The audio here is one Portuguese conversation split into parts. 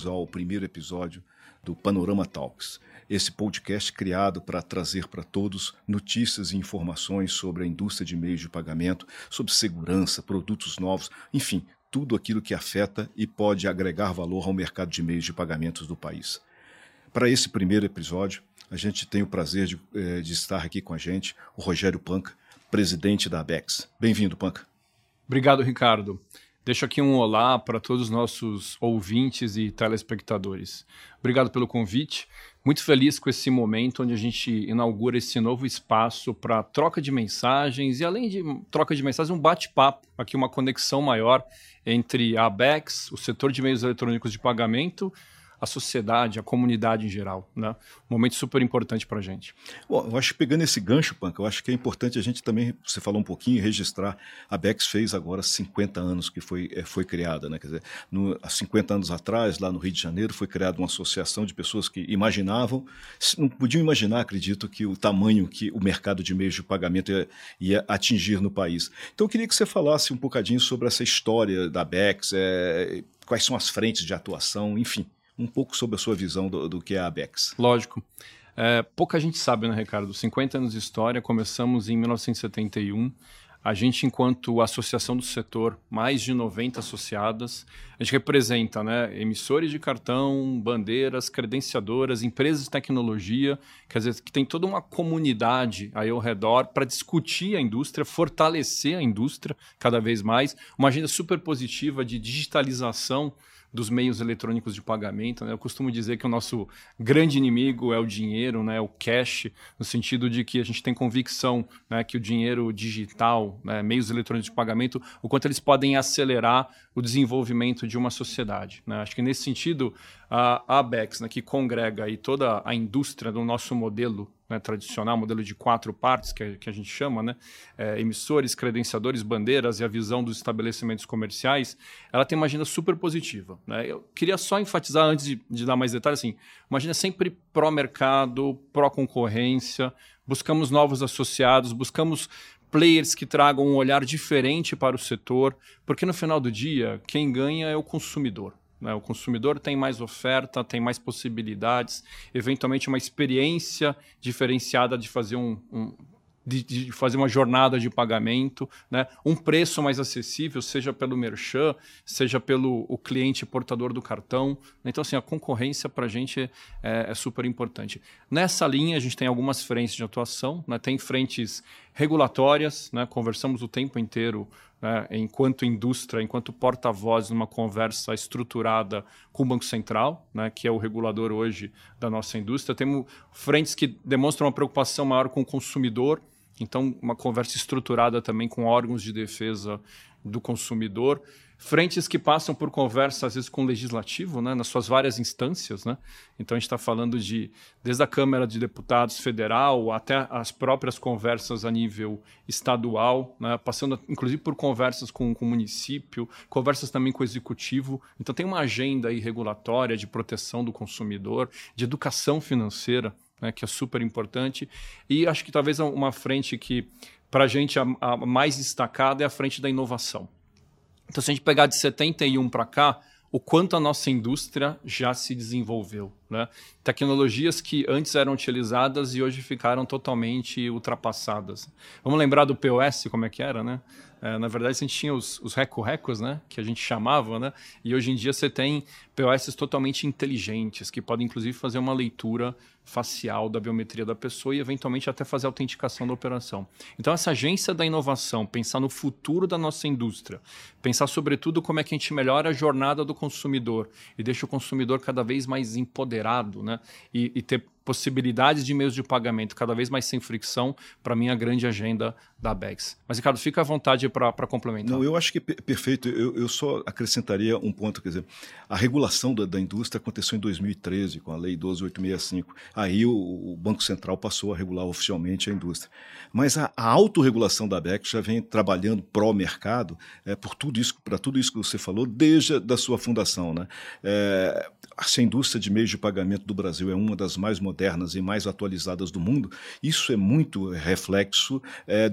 bem-vindos ao primeiro episódio do Panorama Talks. Esse podcast criado para trazer para todos notícias e informações sobre a indústria de meios de pagamento, sobre segurança, produtos novos, enfim, tudo aquilo que afeta e pode agregar valor ao mercado de meios de pagamentos do país. Para esse primeiro episódio, a gente tem o prazer de, eh, de estar aqui com a gente o Rogério Panca, presidente da ABEX. Bem-vindo, Panca. Obrigado, Ricardo. Deixo aqui um olá para todos os nossos ouvintes e telespectadores. Obrigado pelo convite. Muito feliz com esse momento onde a gente inaugura esse novo espaço para troca de mensagens e, além de troca de mensagens, um bate-papo, aqui uma conexão maior entre a ABEX, o setor de meios eletrônicos de pagamento, a sociedade, a comunidade em geral. Né? Um momento super importante para a gente. Bom, eu acho que pegando esse gancho, Panca, eu acho que é importante a gente também, você falou um pouquinho, registrar. A Bex fez agora 50 anos que foi, eh, foi criada. Né? Quer dizer, no, há 50 anos atrás, lá no Rio de Janeiro, foi criada uma associação de pessoas que imaginavam, não podiam imaginar, acredito, que o tamanho que o mercado de meios de pagamento ia, ia atingir no país. Então eu queria que você falasse um bocadinho sobre essa história da Bex, é, quais são as frentes de atuação, enfim um pouco sobre a sua visão do, do que é a ABEX. Lógico. É, pouca gente sabe, né, Ricardo? 50 anos de história, começamos em 1971. A gente, enquanto associação do setor, mais de 90 associadas, a gente representa né, emissores de cartão, bandeiras, credenciadoras, empresas de tecnologia, quer dizer, que tem toda uma comunidade aí ao redor para discutir a indústria, fortalecer a indústria cada vez mais, uma agenda super positiva de digitalização dos meios eletrônicos de pagamento. Né? Eu costumo dizer que o nosso grande inimigo é o dinheiro, né? o cash, no sentido de que a gente tem convicção né, que o dinheiro digital, né, meios eletrônicos de pagamento, o quanto eles podem acelerar o desenvolvimento de uma sociedade. Né? Acho que nesse sentido, a ABEX, né, que congrega aí toda a indústria do nosso modelo né, tradicional, modelo de quatro partes, que, que a gente chama, né, é, emissores, credenciadores, bandeiras e a visão dos estabelecimentos comerciais, ela tem uma agenda super positiva. Né? Eu queria só enfatizar, antes de, de dar mais detalhes, assim, uma agenda sempre pró-mercado, pró-concorrência, buscamos novos associados, buscamos players que tragam um olhar diferente para o setor, porque no final do dia, quem ganha é o consumidor. Né? O consumidor tem mais oferta, tem mais possibilidades, eventualmente uma experiência diferenciada de fazer um, um de, de, fazer uma jornada de pagamento, né? um preço mais acessível, seja pelo merchan, seja pelo o cliente portador do cartão. Então, assim, a concorrência para a gente é, é, super importante. Nessa linha, a gente tem algumas frentes de atuação, né? tem frentes regulatórias, né? conversamos o tempo inteiro né, enquanto indústria, enquanto porta-voz numa conversa estruturada com o Banco Central, né, que é o regulador hoje da nossa indústria. Temos frentes que demonstram uma preocupação maior com o consumidor, então uma conversa estruturada também com órgãos de defesa do consumidor frentes que passam por conversa, às vezes, com o legislativo, né, nas suas várias instâncias. Né? Então, a gente está falando de, desde a Câmara de Deputados Federal até as próprias conversas a nível estadual, né, passando, inclusive, por conversas com, com o município, conversas também com o executivo. Então, tem uma agenda aí regulatória de proteção do consumidor, de educação financeira, né, que é super importante. E acho que talvez uma frente que, para a gente, a, a mais destacada é a frente da inovação. Então, se a gente pegar de 71 para cá, o quanto a nossa indústria já se desenvolveu. Né? Tecnologias que antes eram utilizadas e hoje ficaram totalmente ultrapassadas. Vamos lembrar do POS, como é que era, né? É, na verdade, a gente tinha os, os né? Que a gente chamava, né? E hoje em dia você tem POS totalmente inteligentes, que podem inclusive fazer uma leitura facial da biometria da pessoa e eventualmente até fazer autenticação da operação. Então essa agência da inovação, pensar no futuro da nossa indústria, pensar sobretudo como é que a gente melhora a jornada do consumidor e deixa o consumidor cada vez mais empoderado, né? E, e ter possibilidades de meios de pagamento cada vez mais sem fricção, para mim, a grande agenda da BEX. Mas, Ricardo, fica à vontade para complementar. Não, eu acho que é perfeito. Eu, eu, só acrescentaria um ponto, quer dizer, a regulação da, da, indústria aconteceu em 2013, com a Lei 12865. Aí o, o Banco Central passou a regular oficialmente a indústria. Mas a, a autorregulação da BEX já vem trabalhando pró-mercado é, por tudo isso, para tudo isso que você falou, desde a da sua fundação. Né? É, a indústria de meios de pagamento do Brasil é uma das mais modernas e mais atualizadas do mundo, isso é muito reflexo, é,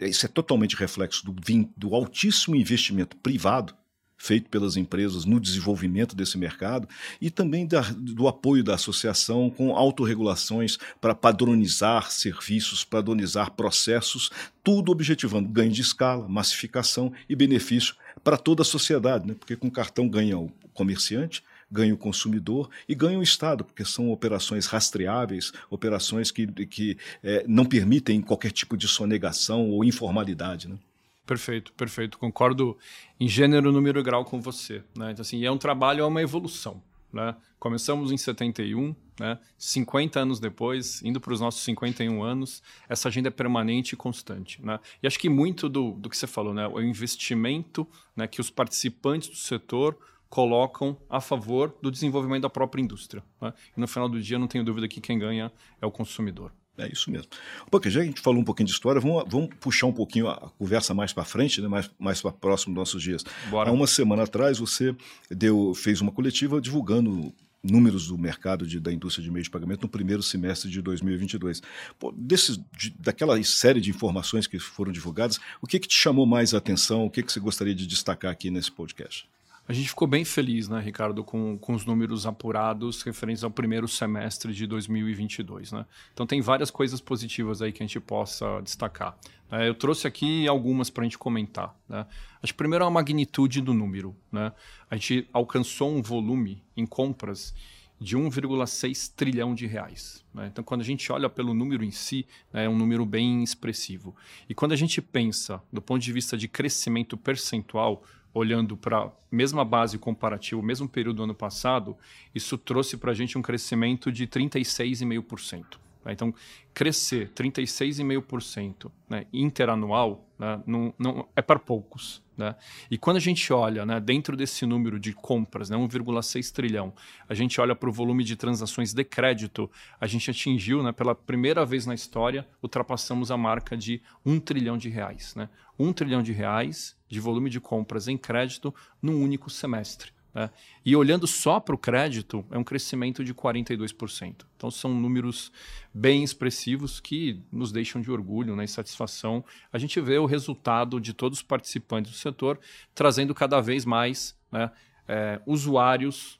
isso é totalmente reflexo do, do altíssimo investimento privado feito pelas empresas no desenvolvimento desse mercado e também da, do apoio da associação com autorregulações para padronizar serviços, padronizar processos, tudo objetivando ganho de escala, massificação e benefício para toda a sociedade, né? porque com cartão ganha o comerciante, ganha o consumidor e ganha o Estado, porque são operações rastreáveis, operações que, que é, não permitem qualquer tipo de sonegação ou informalidade. Né? Perfeito, perfeito. Concordo em gênero, número e grau com você. Né? Então, assim, é um trabalho, é uma evolução. Né? Começamos em 71, né? 50 anos depois, indo para os nossos 51 anos, essa agenda é permanente e constante. Né? E acho que muito do, do que você falou, né? o investimento né, que os participantes do setor colocam a favor do desenvolvimento da própria indústria. Né? E no final do dia, não tenho dúvida que quem ganha é o consumidor. É isso mesmo. Porque já que a gente falou um pouquinho de história, vamos, vamos puxar um pouquinho a conversa mais para frente, né? mais, mais para próximo dos nossos dias. Bora. Há uma semana atrás, você deu, fez uma coletiva divulgando números do mercado de, da indústria de meio de pagamento no primeiro semestre de 2022. Pô, desses, de, daquela série de informações que foram divulgadas, o que, que te chamou mais a atenção? O que, que você gostaria de destacar aqui nesse podcast? A gente ficou bem feliz, né, Ricardo, com, com os números apurados referentes ao primeiro semestre de 2022. Né? Então, tem várias coisas positivas aí que a gente possa destacar. É, eu trouxe aqui algumas para a gente comentar. Né? Acho que primeiro é a magnitude do número. Né? A gente alcançou um volume em compras de 1,6 trilhão de reais. Né? Então, quando a gente olha pelo número em si, né, é um número bem expressivo. E quando a gente pensa do ponto de vista de crescimento percentual, olhando para a mesma base comparativa, o mesmo período do ano passado, isso trouxe para a gente um crescimento de 36,5%. Né? Então, crescer 36,5% né, interanual né, não, não, é para poucos. Né? E quando a gente olha né, dentro desse número de compras, né, 1,6 trilhão, a gente olha para o volume de transações de crédito, a gente atingiu, né, pela primeira vez na história, ultrapassamos a marca de 1 trilhão de reais. Né? 1 trilhão de reais de volume de compras em crédito num único semestre. Né? E olhando só para o crédito, é um crescimento de 42%. Então, são números bem expressivos que nos deixam de orgulho né, e satisfação. A gente vê o resultado de todos os participantes do setor trazendo cada vez mais né, é, usuários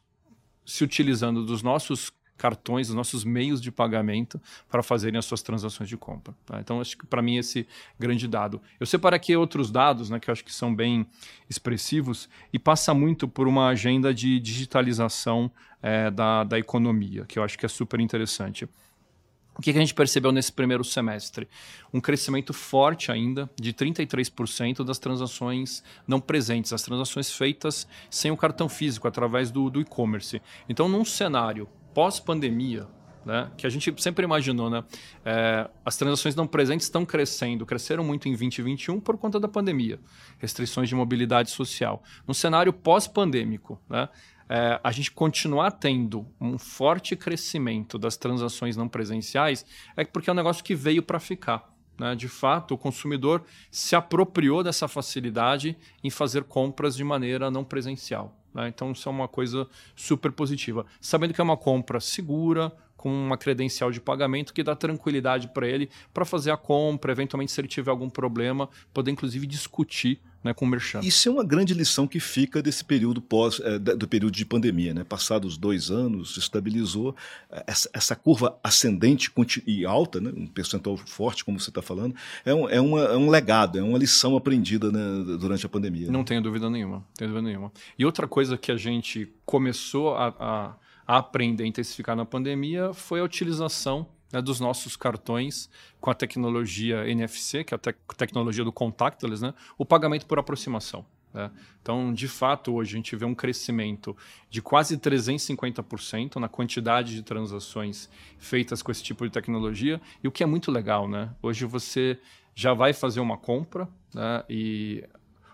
se utilizando dos nossos cartões, os nossos meios de pagamento para fazerem as suas transações de compra. Tá? Então, acho que para mim esse grande dado. Eu separei aqui outros dados né, que eu acho que são bem expressivos e passa muito por uma agenda de digitalização é, da, da economia, que eu acho que é super interessante. O que a gente percebeu nesse primeiro semestre? Um crescimento forte ainda de 33% das transações não presentes, as transações feitas sem o cartão físico, através do, do e-commerce. Então, num cenário pós-pandemia, né, que a gente sempre imaginou, né, é, as transações não presentes estão crescendo, cresceram muito em 2021 por conta da pandemia, restrições de mobilidade social. No cenário pós-pandêmico, né, é, a gente continuar tendo um forte crescimento das transações não presenciais é porque é um negócio que veio para ficar. Né? De fato, o consumidor se apropriou dessa facilidade em fazer compras de maneira não presencial. Né? Então, isso é uma coisa super positiva. Sabendo que é uma compra segura, com uma credencial de pagamento que dá tranquilidade para ele para fazer a compra, eventualmente se ele tiver algum problema, poder inclusive discutir né, com o merchan. Isso é uma grande lição que fica desse período pós, é, do período de pandemia, né? Passados dois anos, estabilizou eh, essa, essa curva ascendente e alta, né? um percentual forte, como você está falando, é um, é, uma, é um legado, é uma lição aprendida né, durante a pandemia. Não né? tenho dúvida nenhuma, tenho dúvida nenhuma. E outra coisa que a gente começou a, a, a aprender a intensificar na pandemia foi a utilização né, dos nossos cartões com a tecnologia NFC, que é a te tecnologia do contactless, né, o pagamento por aproximação. Né? Então, de fato, hoje a gente vê um crescimento de quase 350% na quantidade de transações feitas com esse tipo de tecnologia, e o que é muito legal, né? Hoje você já vai fazer uma compra né, e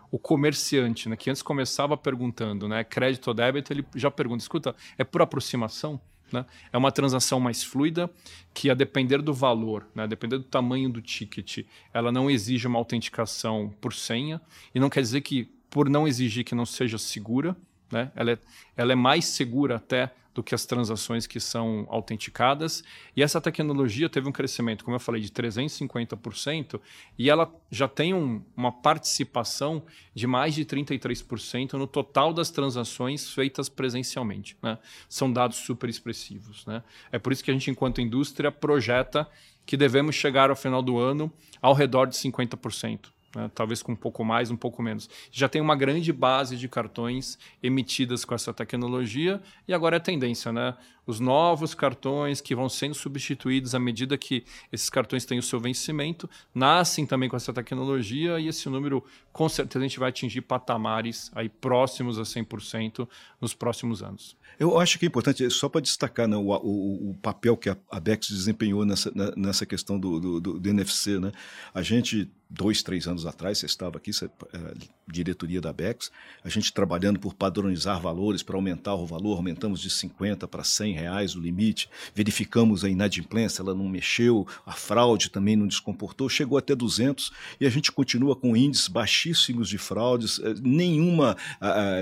o comerciante, né, que antes começava perguntando, né, crédito ou débito, ele já pergunta, escuta, é por aproximação? Né? É uma transação mais fluida que, a depender do valor, né, a depender do tamanho do ticket, ela não exige uma autenticação por senha. E não quer dizer que, por não exigir que não seja segura, né, ela, é, ela é mais segura até do que as transações que são autenticadas. E essa tecnologia teve um crescimento, como eu falei, de 350%, e ela já tem um, uma participação de mais de 33% no total das transações feitas presencialmente. Né? São dados super expressivos. Né? É por isso que a gente, enquanto indústria, projeta que devemos chegar ao final do ano ao redor de 50% né? talvez com um pouco mais, um pouco menos. Já tem uma grande base de cartões emitidas com essa tecnologia e agora é tendência, né? Os novos cartões que vão sendo substituídos à medida que esses cartões têm o seu vencimento, nascem também com essa tecnologia e esse número, com certeza, a gente vai atingir patamares aí próximos a 100% nos próximos anos. Eu acho que é importante, só para destacar né, o, o, o, papel que a, a Bex desempenhou nessa, nessa questão do, do, do, do NFC. Né? A gente dois, três anos atrás, você estava aqui, você, é, diretoria da BEX, a gente trabalhando por padronizar valores, para aumentar o valor, aumentamos de 50 para 100 reais o limite, verificamos a inadimplência, ela não mexeu, a fraude também não descomportou, chegou até 200 e a gente continua com índices baixíssimos de fraudes, é, nenhuma,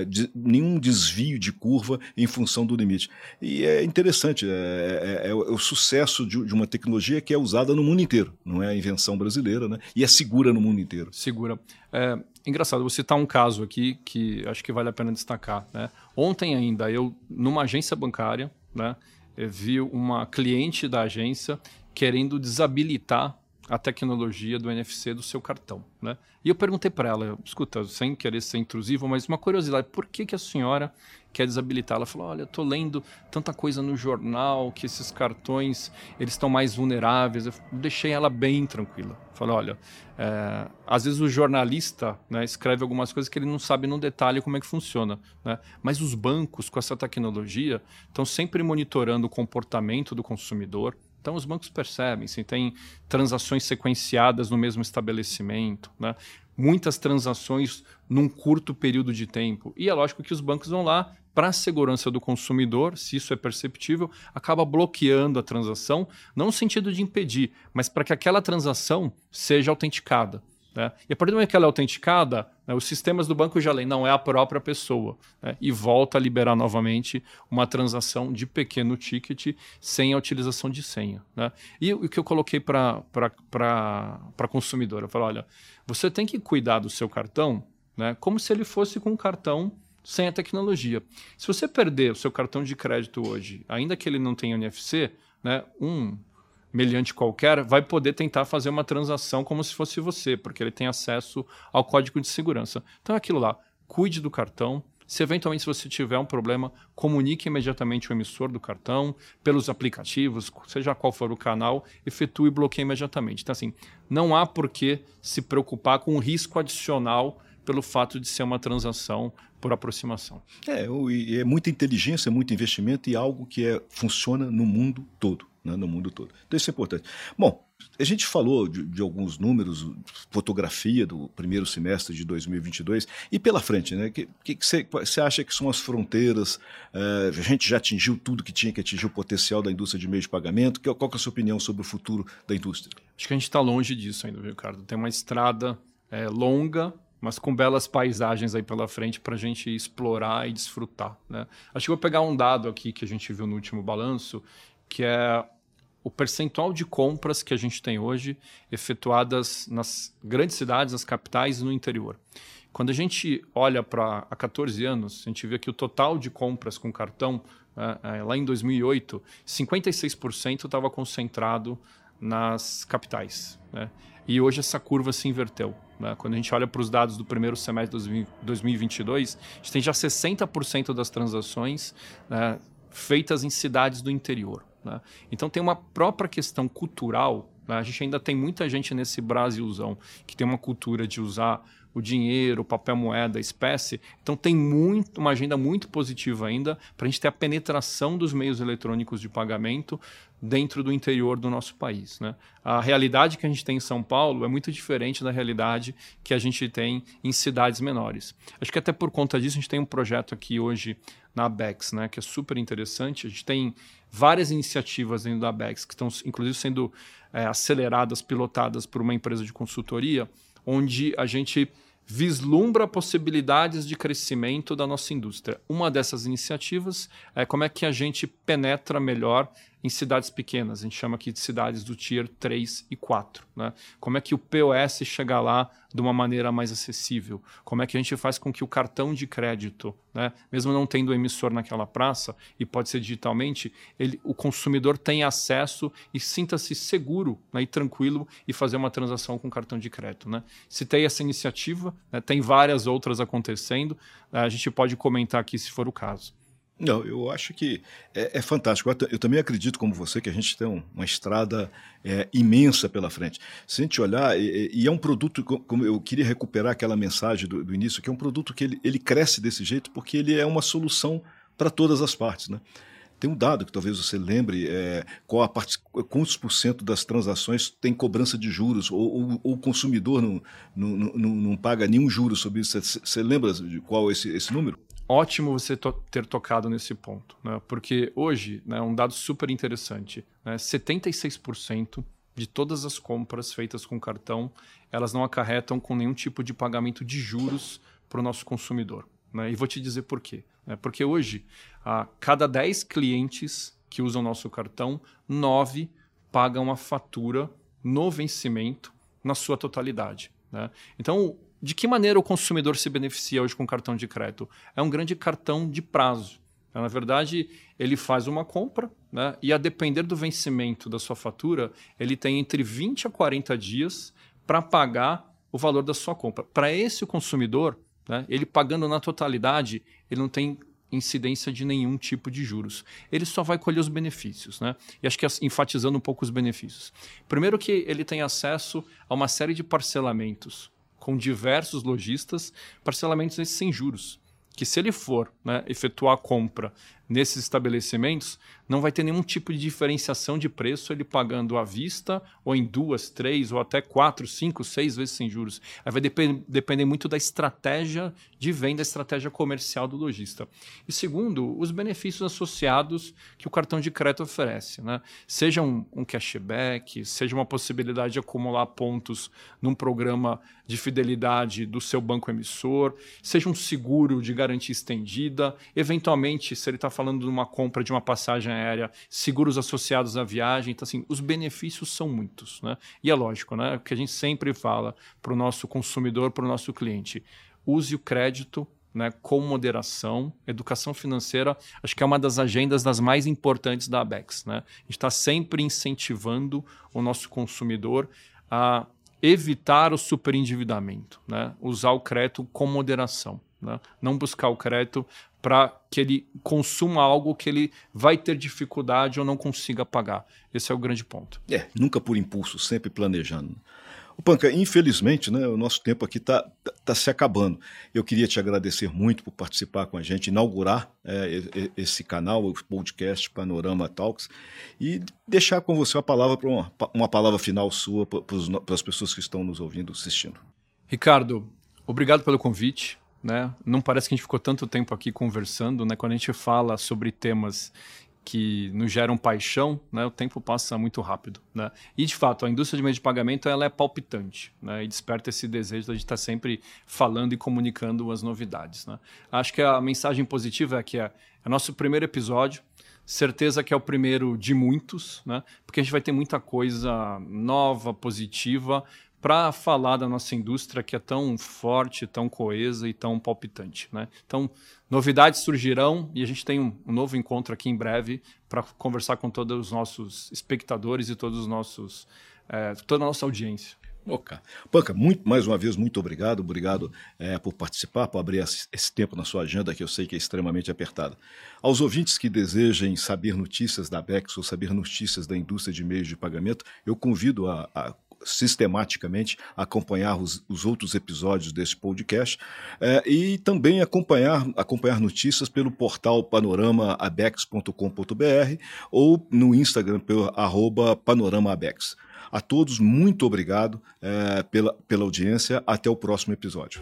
de, nenhum desvio de curva em função do limite. E é interessante, é, é, é o sucesso de, de uma tecnologia que é usada no mundo inteiro, não é a invenção brasileira, né? e é segura segura no mundo inteiro. Segura. É, engraçado, vou citar um caso aqui que acho que vale a pena destacar. Né? Ontem ainda, eu, numa agência bancária, né, vi uma cliente da agência querendo desabilitar a tecnologia do NFC do seu cartão. Né? E eu perguntei para ela, escuta, sem querer ser intrusivo, mas uma curiosidade, por que, que a senhora quer desabilitar? Ela falou, olha, estou lendo tanta coisa no jornal que esses cartões eles estão mais vulneráveis. Eu deixei ela bem tranquila. Falei, olha, é, às vezes o jornalista né, escreve algumas coisas que ele não sabe no detalhe como é que funciona. Né? Mas os bancos, com essa tecnologia, estão sempre monitorando o comportamento do consumidor, então, os bancos percebem se tem transações sequenciadas no mesmo estabelecimento, né? muitas transações num curto período de tempo. E é lógico que os bancos vão lá para a segurança do consumidor, se isso é perceptível, acaba bloqueando a transação, não no sentido de impedir, mas para que aquela transação seja autenticada. Né? E a partir do momento que ela é autenticada, né, os sistemas do banco já leem, não é a própria pessoa. Né? E volta a liberar novamente uma transação de pequeno ticket sem a utilização de senha. Né? E o que eu coloquei para a consumidora? Eu falei, olha, você tem que cuidar do seu cartão né, como se ele fosse com um cartão sem a tecnologia. Se você perder o seu cartão de crédito hoje, ainda que ele não tenha NFC, né, um meliante qualquer vai poder tentar fazer uma transação como se fosse você, porque ele tem acesso ao código de segurança. Então é aquilo lá, cuide do cartão. Se eventualmente você tiver um problema, comunique imediatamente o emissor do cartão, pelos aplicativos, seja qual for o canal, efetue e bloqueie imediatamente. Então, assim, não há por que se preocupar com o risco adicional pelo fato de ser uma transação por aproximação. É, é muita inteligência, muito investimento e algo que é, funciona no mundo todo né, no mundo todo. Então isso é importante. Bom, a gente falou de, de, alguns números, fotografia do primeiro semestre de 2022 e pela frente, né? Que você acha que são as fronteiras? Uh, a gente já atingiu tudo que tinha que atingir o potencial da indústria de meio de pagamento. Que, qual que é a sua opinião sobre o futuro da indústria? Acho que a gente está longe disso ainda, Ricardo? Tem uma estrada é, longa, mas com belas paisagens aí pela frente para a gente explorar e desfrutar. Né? Acho que vou pegar um dado aqui que a gente viu no último balanço que é o percentual de compras que a gente tem hoje efetuadas nas grandes cidades, nas capitais e no interior. Quando a gente olha para há 14 anos, a gente vê que o total de compras com cartão, é, lá em 2008, 56% estava concentrado nas capitais. Né? E hoje essa curva se inverteu. Né? Quando a gente olha para os dados do primeiro semestre de 2022, a gente tem já 60% das transações né, feitas em cidades do interior. Né? Então tem uma própria questão cultural. Né? A gente ainda tem muita gente nesse Brasilzão que tem uma cultura de usar o dinheiro, o papel moeda, a espécie. Então tem muito, uma agenda muito positiva ainda para a gente ter a penetração dos meios eletrônicos de pagamento dentro do interior do nosso país. Né? A realidade que a gente tem em São Paulo é muito diferente da realidade que a gente tem em cidades menores. Acho que até por conta disso a gente tem um projeto aqui hoje na Bex, né, que é super interessante. A gente tem várias iniciativas dentro da Bex que estão, inclusive, sendo é, aceleradas, pilotadas por uma empresa de consultoria, onde a gente vislumbra possibilidades de crescimento da nossa indústria. Uma dessas iniciativas é como é que a gente penetra melhor em cidades pequenas. A gente chama aqui de cidades do Tier 3 e 4. Né? Como é que o POS chega lá de uma maneira mais acessível? Como é que a gente faz com que o cartão de crédito, né, mesmo não tendo emissor naquela praça, e pode ser digitalmente, ele, o consumidor tenha acesso e sinta-se seguro né, e tranquilo e fazer uma transação com cartão de crédito. Né? Tem essa iniciativa, né, tem várias outras acontecendo, a gente pode comentar aqui se for o caso. Não, eu acho que é, é fantástico. Eu, também acredito, como você, que a gente tem um, uma estrada é, imensa pela frente. Se a gente olhar, e, e, é um produto, como eu queria recuperar aquela mensagem do, do início, que é um produto que ele, ele cresce desse jeito porque ele é uma solução para todas as partes. Né? Tem um dado que talvez você lembre, é, qual a parte, quantos por cento das transações tem cobrança de juros, ou, ou, ou o consumidor não, não, não, não, paga nenhum juro sobre isso. Você, lembra de qual é esse, esse número? Ótimo você to ter tocado nesse ponto, né? porque hoje, né, um dado super interessante, né, 76% de todas as compras feitas com cartão, elas não acarretam com nenhum tipo de pagamento de juros para o nosso consumidor. Né? E vou te dizer por quê. Né? Porque hoje, a cada 10 clientes que usam nosso cartão, 9 pagam a fatura no vencimento na sua totalidade. Né? Então, de que maneira o consumidor se beneficia hoje com cartão de crédito? É um grande cartão de prazo. Na verdade, ele faz uma compra né, e, a depender do vencimento da sua fatura, ele tem entre 20 a 40 dias para pagar o valor da sua compra. Para esse consumidor, né, ele pagando na totalidade, ele não tem incidência de nenhum tipo de juros. Ele só vai colher os benefícios, né? E acho que enfatizando um pouco os benefícios. Primeiro que ele tem acesso a uma série de parcelamentos com diversos lojistas, parcelamentos sem juros. Que se ele for né, efetuar a compra nesses estabelecimentos, não vai ter nenhum tipo de diferenciação de preço ele pagando à vista, ou em duas, três, ou até quatro, cinco, seis vezes sem juros. Aí vai dep depender muito da estratégia de venda, estratégia comercial do lojista. E segundo, os benefícios associados que o cartão de crédito oferece. Né? Seja um, um cashback, seja uma possibilidade de acumular pontos num programa de fidelidade do seu banco emissor, seja um seguro de garantia estendida, eventualmente, se ele está falando de uma compra de uma passagem aérea, seguros associados à viagem. Então, assim, os benefícios são muitos. Né? E é lógico, né? O que a gente sempre fala para o nosso consumidor, para o nosso cliente. Use o crédito né, com moderação. Educação financeira, acho que é uma das agendas das mais importantes da ABEX. Né? A gente está sempre incentivando o nosso consumidor a evitar o superendividamento, né? usar o crédito com moderação. Né? Não buscar o crédito para que ele consuma algo que ele vai ter dificuldade ou não consiga pagar. Esse é o grande ponto. É, nunca por impulso, sempre planejando. O Panca, infelizmente, né, o nosso tempo aqui está tá, tá se acabando. Eu queria te agradecer muito por participar com a gente, inaugurar é, esse canal, o podcast Panorama Talks, e deixar com você a palavra para uma, uma palavra final sua para as pessoas que estão nos ouvindo, assistindo. Ricardo, obrigado pelo convite né? Não parece que a gente ficou tanto tempo aqui conversando, né? Quando a gente fala sobre temas que nos geram paixão, né, o tempo passa muito rápido. Né? E, de fato, a indústria de meio de pagamento ela é palpitante né, e desperta esse desejo de estar sempre falando e comunicando as novidades. Né? Acho que a mensagem positiva é que é, é nosso primeiro episódio, certeza que é o primeiro de muitos, né? porque a gente vai ter muita coisa nova, positiva, para falar da nossa indústria que é tão forte, tão coesa e tão palpitante. Né? Então, novidades surgirão e a gente tem um, novo encontro aqui em breve para conversar com todos os nossos espectadores e todos os nossos, é, toda a nossa audiência. Ok. Panca, muito, mais uma vez, muito obrigado. Obrigado é, por participar, por abrir esse tempo na sua agenda, que eu sei que é extremamente apertada. Aos ouvintes que desejem saber notícias da Bex ou saber notícias da indústria de meios de pagamento, eu convido a, a sistematicamente acompanhar os, os, outros episódios desse podcast é, e também acompanhar, acompanhar notícias pelo portal panoramaabex.com.br ou no Instagram pelo arroba. A todos, muito obrigado é, pela, pela audiência. Até o próximo episódio.